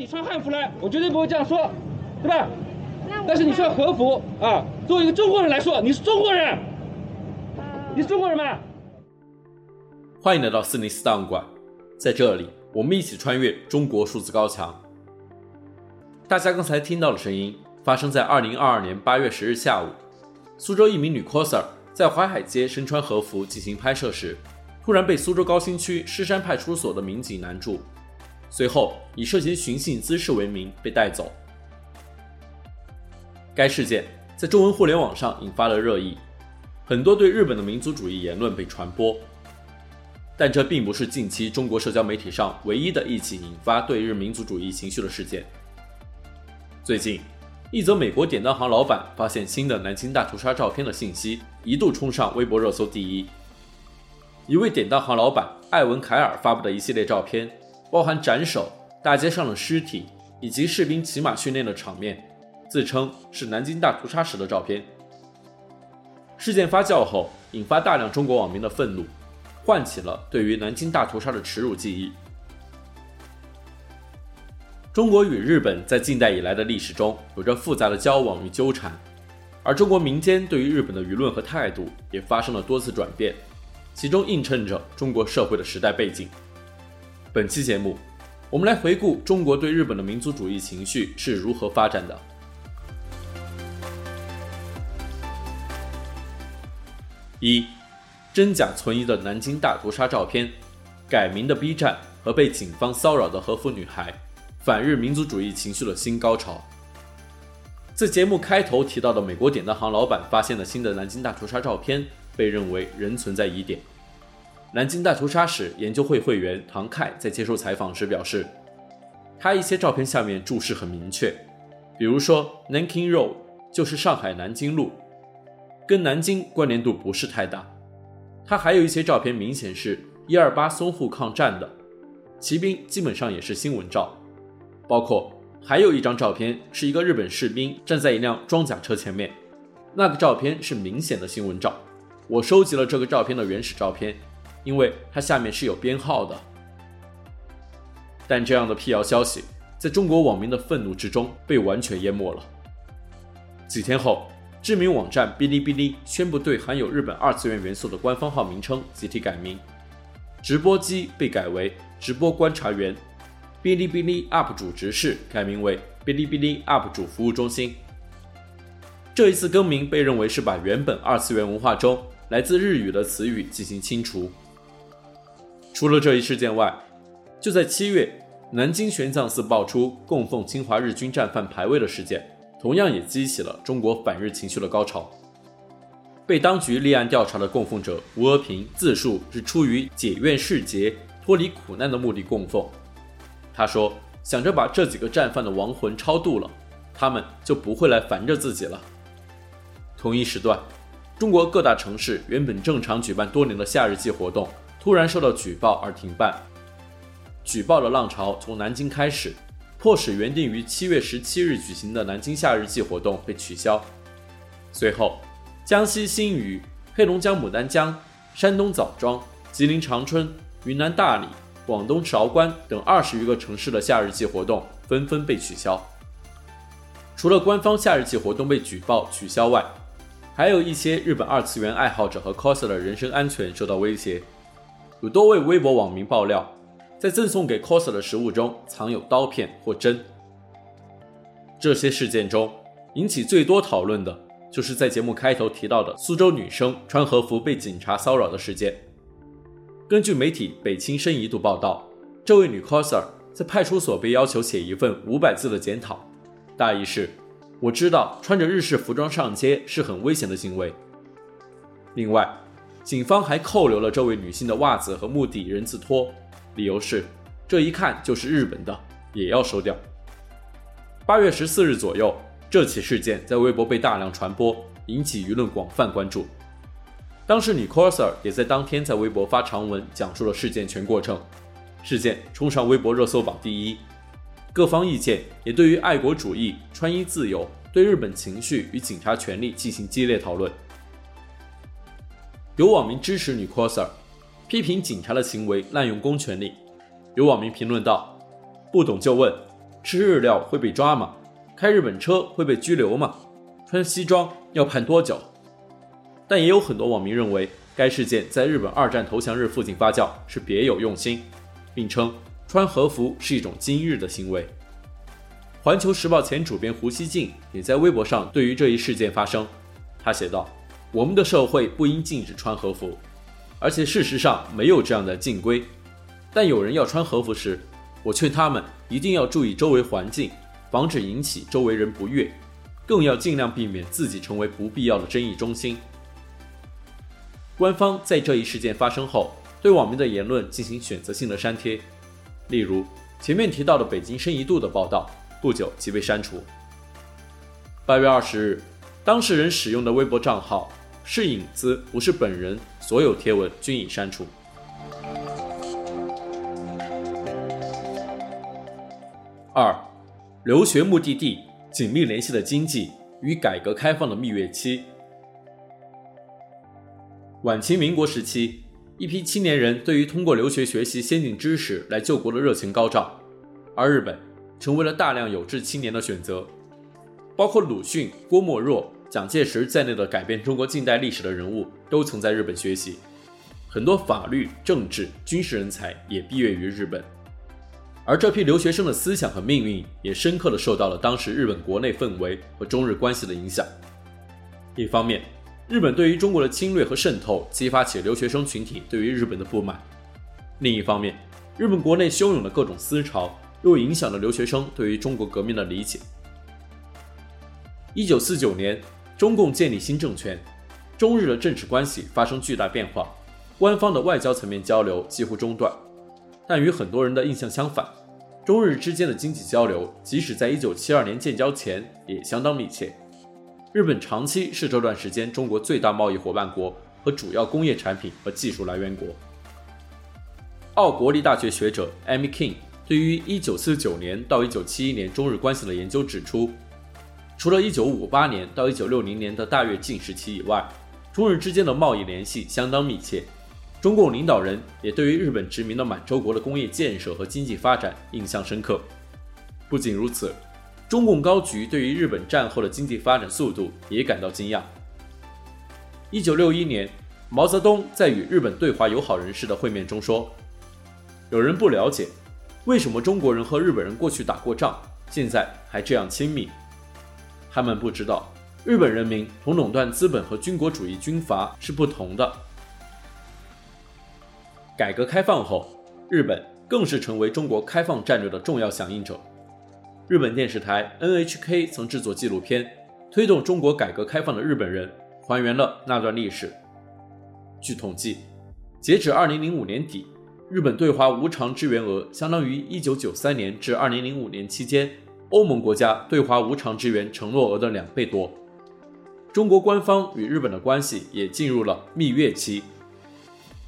你穿汉服来，我绝对不会这样说，对吧？但是你穿和服啊，作为一个中国人来说，你是中国人，你是中国人吗？欢迎来到四零四档案馆，在这里，我们一起穿越中国数字高墙。大家刚才听到的声音，发生在二零二二年八月十日下午，苏州一名女 coser 在淮海街身穿和服进行拍摄时，突然被苏州高新区狮山派出所的民警拦住，随后以涉嫌寻衅滋事为名被带走。该事件在中文互联网上引发了热议，很多对日本的民族主义言论被传播。但这并不是近期中国社交媒体上唯一的一起引发对日民族主义情绪的事件。最近，一则美国典当行老板发现新的南京大屠杀照片的信息一度冲上微博热搜第一。一位典当行老板艾文凯尔发布的一系列照片，包含斩首、大街上的尸体以及士兵骑马训练的场面，自称是南京大屠杀时的照片。事件发酵后，引发大量中国网民的愤怒。唤起了对于南京大屠杀的耻辱记忆。中国与日本在近代以来的历史中有着复杂的交往与纠缠，而中国民间对于日本的舆论和态度也发生了多次转变，其中映衬着中国社会的时代背景。本期节目，我们来回顾中国对日本的民族主义情绪是如何发展的。一。真假存疑的南京大屠杀照片，改名的 B 站和被警方骚扰的和服女孩，反日民族主义情绪的新高潮。在节目开头提到的美国典当行老板发现的新的南京大屠杀照片，被认为仍存在疑点。南京大屠杀史研究会会员唐凯在接受采访时表示，他一些照片下面注释很明确，比如说 Nanking Road 就是上海南京路，跟南京关联度不是太大。他还有一些照片，明显是一二八淞沪抗战的骑兵，基本上也是新闻照。包括还有一张照片，是一个日本士兵站在一辆装甲车前面，那个照片是明显的新闻照。我收集了这个照片的原始照片，因为它下面是有编号的。但这样的辟谣消息，在中国网民的愤怒之中被完全淹没了。几天后。知名网站哔哩哔哩宣布对含有日本二次元元素的官方号名称集体改名，直播机被改为直播观察员，哔哩哔哩 UP 主直视改名为哔哩哔哩 UP 主服务中心。这一次更名被认为是把原本二次元文化中来自日语的词语进行清除。除了这一事件外，就在七月，南京玄奘寺爆出供奉侵华日军战犯牌位的事件。同样也激起了中国反日情绪的高潮。被当局立案调查的供奉者吴峨平自述是出于解怨释结、脱离苦难的目的供奉。他说：“想着把这几个战犯的亡魂超度了，他们就不会来烦着自己了。”同一时段，中国各大城市原本正常举办多年的夏日祭活动，突然受到举报而停办。举报的浪潮从南京开始。迫使原定于七月十七日举行的南京夏日祭活动被取消。随后，江西新余、黑龙江牡丹江、山东枣庄、吉林长春、云南大理、广东韶关等二十余个城市的夏日祭活动纷纷被取消。除了官方夏日祭活动被举报取消外，还有一些日本二次元爱好者和 coser 的人身安全受到威胁。有多位微博网民爆料。在赠送给 coser 的食物中藏有刀片或针。这些事件中，引起最多讨论的就是在节目开头提到的苏州女生穿和服被警察骚扰的事件。根据媒体北青深一度报道，这位女 coser 在派出所被要求写一份五百字的检讨，大意是：我知道穿着日式服装上街是很危险的行为。另外，警方还扣留了这位女性的袜子和木底人字拖。理由是，这一看就是日本的，也要收掉。八月十四日左右，这起事件在微博被大量传播，引起舆论广泛关注。当时女 coser 也在当天在微博发长文讲述了事件全过程，事件冲上微博热搜榜第一。各方意见也对于爱国主义、穿衣自由、对日本情绪与警察权力进行激烈讨论。有网民支持女 coser。批评警察的行为滥用公权力，有网民评论道：“不懂就问，吃日料会被抓吗？开日本车会被拘留吗？穿西装要判多久？但也有很多网民认为，该事件在日本二战投降日附近发酵是别有用心，并称穿和服是一种今日的行为。环球时报前主编胡锡进也在微博上对于这一事件发声，他写道：“我们的社会不应禁止穿和服，而且事实上没有这样的禁规。但有人要穿和服时，我劝他们一定要注意周围环境，防止引起周围人不悦，更要尽量避免自己成为不必要的争议中心。”官方在这一事件发生后，对网民的言论进行选择性的删帖，例如前面提到的北京深一度的报道。不久即被删除。八月二十日，当事人使用的微博账号是影子，不是本人，所有贴文均已删除。二，留学目的地紧密联系的经济与改革开放的蜜月期。晚清民国时期，一批青年人对于通过留学学习先进知识来救国的热情高涨，而日本。成为了大量有志青年的选择，包括鲁迅、郭沫若、蒋介石在内的改变中国近代历史的人物都曾在日本学习，很多法律、政治、军事人才也毕业于日本。而这批留学生的思想和命运也深刻地受到了当时日本国内氛围和中日关系的影响。一方面，日本对于中国的侵略和渗透激发起留学生群体对于日本的不满；另一方面，日本国内汹涌的各种思潮。又影响了留学生对于中国革命的理解。一九四九年，中共建立新政权，中日的政治关系发生巨大变化，官方的外交层面交流几乎中断。但与很多人的印象相反，中日之间的经济交流，即使在一九七二年建交前也相当密切。日本长期是这段时间中国最大贸易伙伴国和主要工业产品和技术来源国。奥国立大学学者 Amy King。对于一九四九年到一九七一年中日关系的研究指出，除了一九五八年到一九六零年的大跃进时期以外，中日之间的贸易联系相当密切。中共领导人也对于日本殖民的满洲国的工业建设和经济发展印象深刻。不仅如此，中共高局对于日本战后的经济发展速度也感到惊讶。一九六一年，毛泽东在与日本对华友好人士的会面中说：“有人不了解。”为什么中国人和日本人过去打过仗，现在还这样亲密？他们不知道，日本人民同垄断资本和军国主义军阀是不同的。改革开放后，日本更是成为中国开放战略的重要响应者。日本电视台 NHK 曾制作纪录片《推动中国改革开放的日本人》，还原了那段历史。据统计，截止2005年底。日本对华无偿支援额相当于一九九三年至二零零五年期间欧盟国家对华无偿支援承诺额的两倍多。中国官方与日本的关系也进入了蜜月期。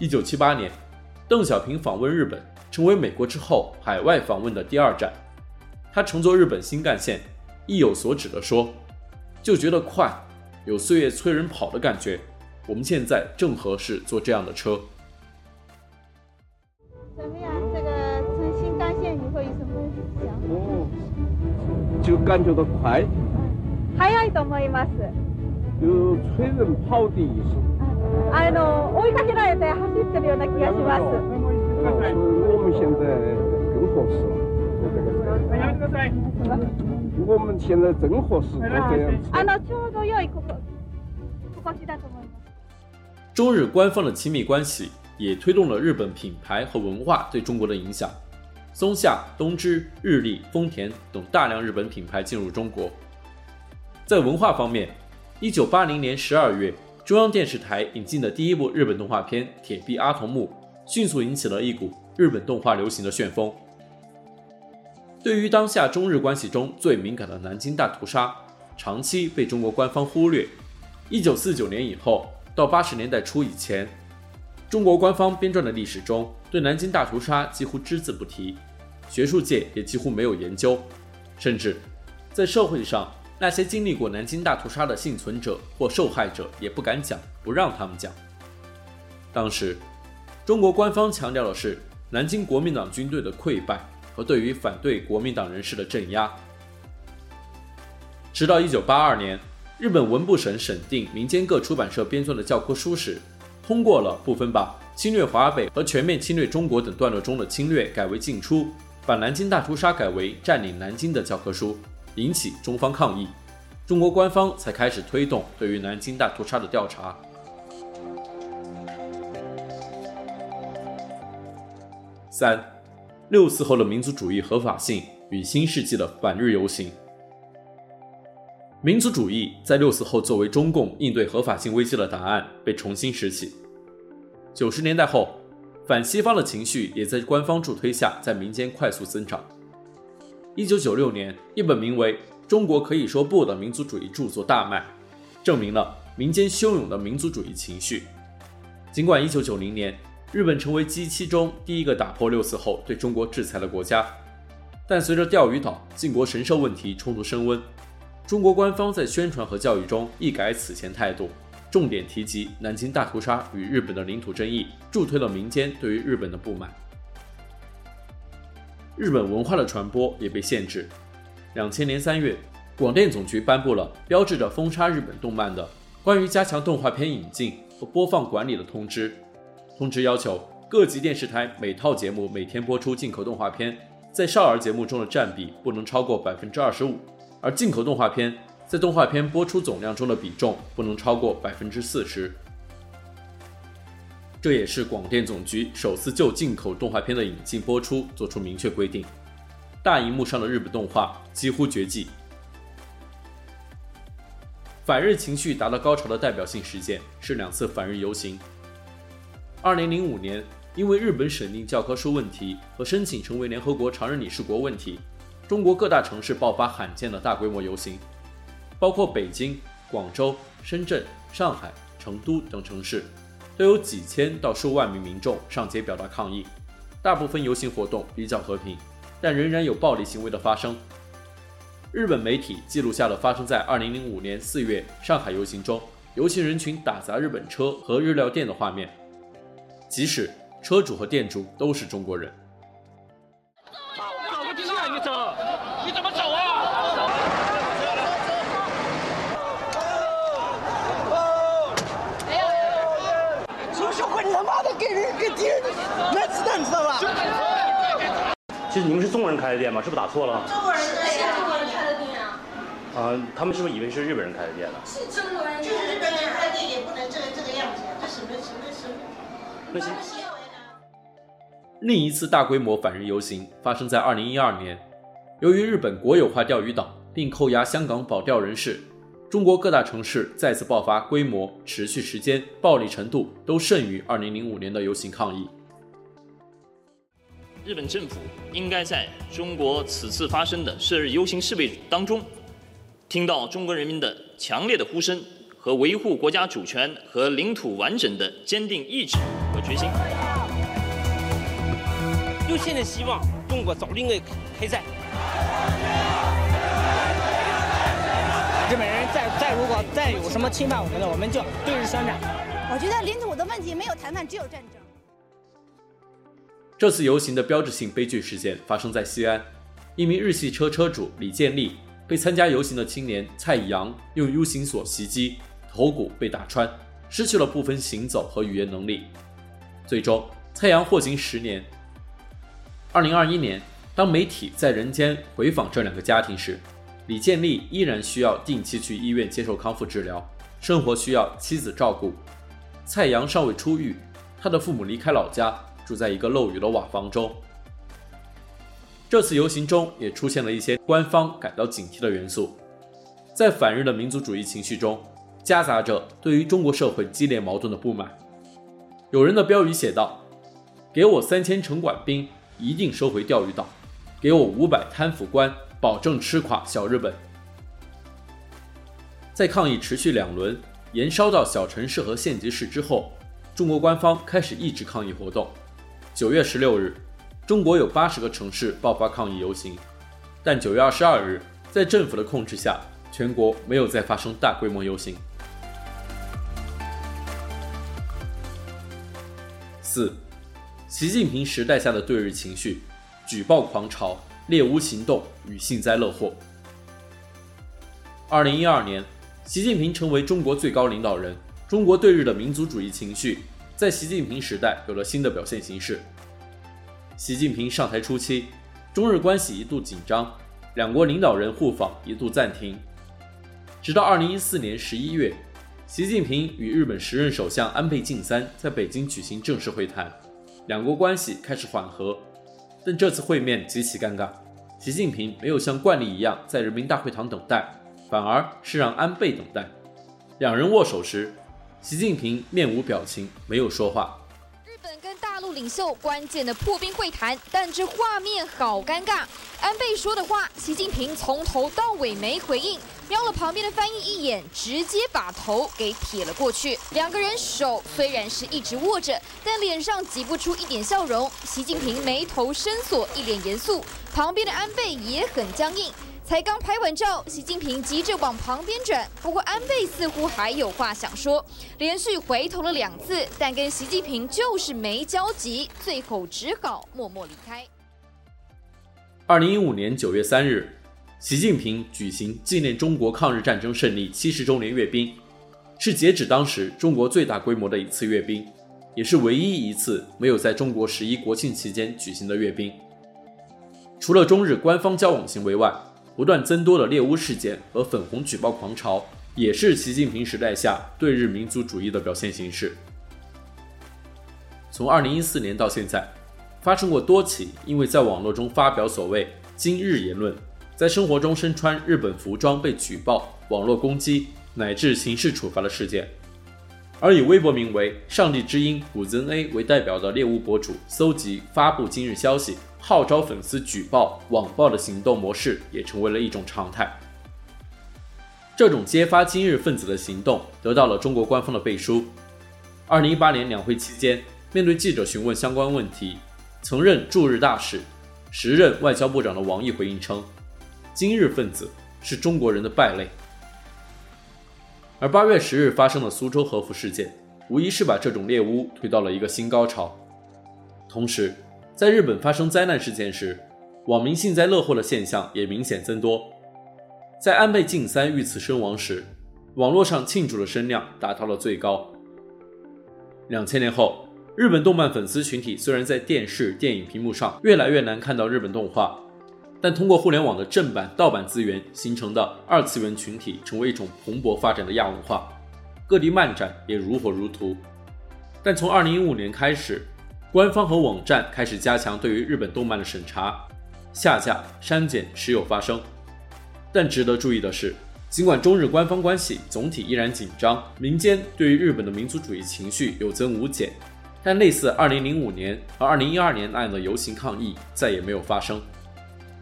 一九七八年，邓小平访问日本，成为美国之后海外访问的第二站。他乘坐日本新干线，意有所指地说：“就觉得快，有岁月催人跑的感觉。我们现在正合适坐这样的车。”就感觉到快，速いと思います。就催人跑的意思。あの追いかけられて走ってるような気がします。我们现在更合适了，做这个。やめてください。我们现在正合适做这样。あのちょうど良いここ心地だと思います。中日官方的亲密关系也推动了日本品牌和文化对中国的影响。 松下、东芝、日立、丰田等大量日本品牌进入中国。在文化方面，一九八零年十二月，中央电视台引进的第一部日本动画片《铁臂阿童木》，迅速引起了一股日本动画流行的旋风。对于当下中日关系中最敏感的南京大屠杀，长期被中国官方忽略。一九四九年以后到八十年代初以前，中国官方编撰的历史中，对南京大屠杀几乎只字不提，学术界也几乎没有研究，甚至在社会上，那些经历过南京大屠杀的幸存者或受害者也不敢讲，不让他们讲。当时，中国官方强调的是南京国民党军队的溃败，和对于反对国民党人士的镇压。直到一九八二年，日本文部省审定民间各出版社编纂的教科书时，通过了部分把侵略华北和全面侵略中国等段落中的侵略改为进出，把南京大屠杀改为占领南京的教科书，引起中方抗议，中国官方才开始推动对于南京大屠杀的调查。三，六四后的民族主义合法性与新世纪的反日游行。民族主义在六四后作为中共应对合法性危机的答案被重新拾起。九十年代后，反西方的情绪也在官方助推下在民间快速增长。一九九六年，一本名为《中国可以说不》的民族主义著作大卖，证明了民间汹涌的民族主义情绪。尽管一九九零年，日本成为 G7 中第一个打破六四后对中国制裁的国家，但随着钓鱼岛靖国神社问题冲突升温，中国官方在宣传和教育中一改此前态度，重点提及南京大屠杀与日本的领土争议，助推了民间对于日本的不满。日本文化的传播也被限制。两千年三月，广电总局颁布了标志着封杀日本动漫的关于加强动画片引进和播放管理的通知。通知要求各级电视台每套节目每天播出进口动画片，在少儿节目中的占比不能超过百分之二十五，而进口动画片在动画片播出总量中的比重不能超过百分之四十。这也是广电总局首次就进口动画片的引进播出做出明确规定。大荧幕上的日本动画几乎绝迹。反日情绪达到高潮的代表性事件是两次反日游行。二零零五年，因为日本审定教科书问题和申请成为联合国常任理事国问题，中国各大城市爆发罕见的大规模游行，包括北京、广州、深圳、上海、成都等城市，都有几千到数万名民众上街表达抗议。大部分游行活动比较和平，但仍然有暴力行为的发生。日本媒体记录下了发生在二零零五年四月上海游行中，游行人群打砸日本车和日料店的画面。即使车主和店主都是中国人。敌人来子弹你，知道吧？其实你们是中国人开的店吗？是不是打错了？中国人开的，中国人开的店啊。啊，他们是不是以为是日本人开的店呢？是中国人，就是日本人开的店也不能这个这个样子呀，这什么什么什么。另一次大规模反日游行发生在二零一二年，由于日本国有化钓鱼岛并扣押香港保钓人士，中国各大城市再次爆发规模、持续时间、暴力程度都胜于二零零五年的游行抗议。日本政府应该在中国此次发生的涉日游行示威当中，听到中国人民的强烈的呼声。和维护国家主权和领土完整的坚定意志和决心。就现在希望中国早日开开战。再再如果再有什么侵犯我们的，我们就对日宣战。我觉得领土的问题没有谈判，只有战争。这次游行的标志性悲剧事件发生在西安，一名日系车车主李建立被参加游行的青年蔡阳用 U 型锁袭击。头骨被打穿，失去了部分行走和语言能力。最终，蔡阳获刑十年。二零二一年，当媒体在人间回访这两个家庭时，李建立依然需要定期去医院接受康复治疗，生活需要妻子照顾。蔡阳尚未出狱，他的父母离开老家，住在一个漏雨的瓦房中。这次游行中也出现了一些官方感到警惕的元素，在反日的民族主义情绪中。夹杂着对于中国社会激烈矛盾的不满，有人的标语写道：“给我三千城管兵，一定收回钓鱼岛；给我五百贪腐官，保证吃垮小日本。”在抗议持续两轮，延烧到小城市和县级市之后，中国官方开始抑制抗议活动。九月十六日，中国有八十个城市爆发抗议游行，但九月二十二日，在政府的控制下，全国没有再发生大规模游行。四，习近平时代下的对日情绪，举报狂潮、猎巫行动与幸灾乐祸。二零一二年，习近平成为中国最高领导人，中国对日的民族主义情绪在习近平时代有了新的表现形式。习近平上台初期，中日关系一度紧张，两国领导人互访一度暂停，直到二零一四年十一月。习近平与日本时任首相安倍晋三在北京举行正式会谈，两国关系开始缓和，但这次会面极其尴尬。习近平没有像惯例一样在人民大会堂等待，反而是让安倍等待。两人握手时，习近平面无表情，没有说话。日本跟大陆领袖关键的破冰会谈，但这画面好尴尬。安倍说的话，习近平从头到尾没回应，瞄了旁边的翻译一眼，直接把头给撇了过去。两个人手虽然是一直握着，但脸上挤不出一点笑容。习近平眉头深锁，一脸严肃，旁边的安倍也很僵硬。才刚拍完照，习近平急着往旁边转。不过安倍似乎还有话想说，连续回头了两次，但跟习近平就是没交集，最后只好默默离开。二零一五年九月三日，习近平举行纪念中国抗日战争胜利七十周年阅兵，是截止当时中国最大规模的一次阅兵，也是唯一一次没有在中国十一国庆期间举行的阅兵。除了中日官方交往行为外，不断增多的猎巫事件和粉红举报狂潮，也是习近平时代下对日民族主义的表现形式。从二零一四年到现在，发生过多起因为在网络中发表所谓“今日”言论，在生活中身穿日本服装被举报、网络攻击乃至刑事处罚的事件。而以微博名为“上帝之音古增 A” 为代表的猎巫博主，搜集发布今日消息。号召粉丝举报网暴的行动模式也成为了一种常态。这种揭发今日分子的行动得到了中国官方的背书。二零一八年两会期间，面对记者询问相关问题，曾任驻日大使、时任外交部长的王毅回应称：“今日分子是中国人的败类。”而八月十日发生的苏州核服事件，无疑是把这种猎巫推到了一个新高潮。同时，在日本发生灾难事件时，网民幸灾乐祸的现象也明显增多。在安倍晋三遇刺身亡时，网络上庆祝的声量达到了最高。两千年后，日本动漫粉丝群体虽然在电视、电影屏幕上越来越难看到日本动画，但通过互联网的正版、盗版资源形成的二次元群体，成为一种蓬勃发展的亚文化。各地漫展也如火如荼。但从二零一五年开始，官方和网站开始加强对于日本动漫的审查，下架、删减时有发生。但值得注意的是，尽管中日官方关系总体依然紧张，民间对于日本的民族主义情绪有增无减，但类似2005年和2012年那样的游行抗议再也没有发生。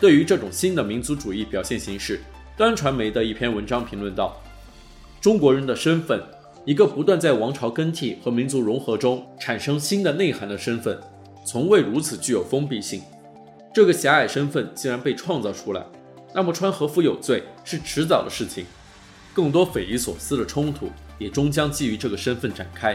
对于这种新的民族主义表现形式，端传媒的一篇文章评论道：“中国人的身份。”一个不断在王朝更替和民族融合中产生新的内涵的身份，从未如此具有封闭性。这个狭隘身份既然被创造出来，那么穿和服有罪是迟早的事情。更多匪夷所思的冲突也终将基于这个身份展开。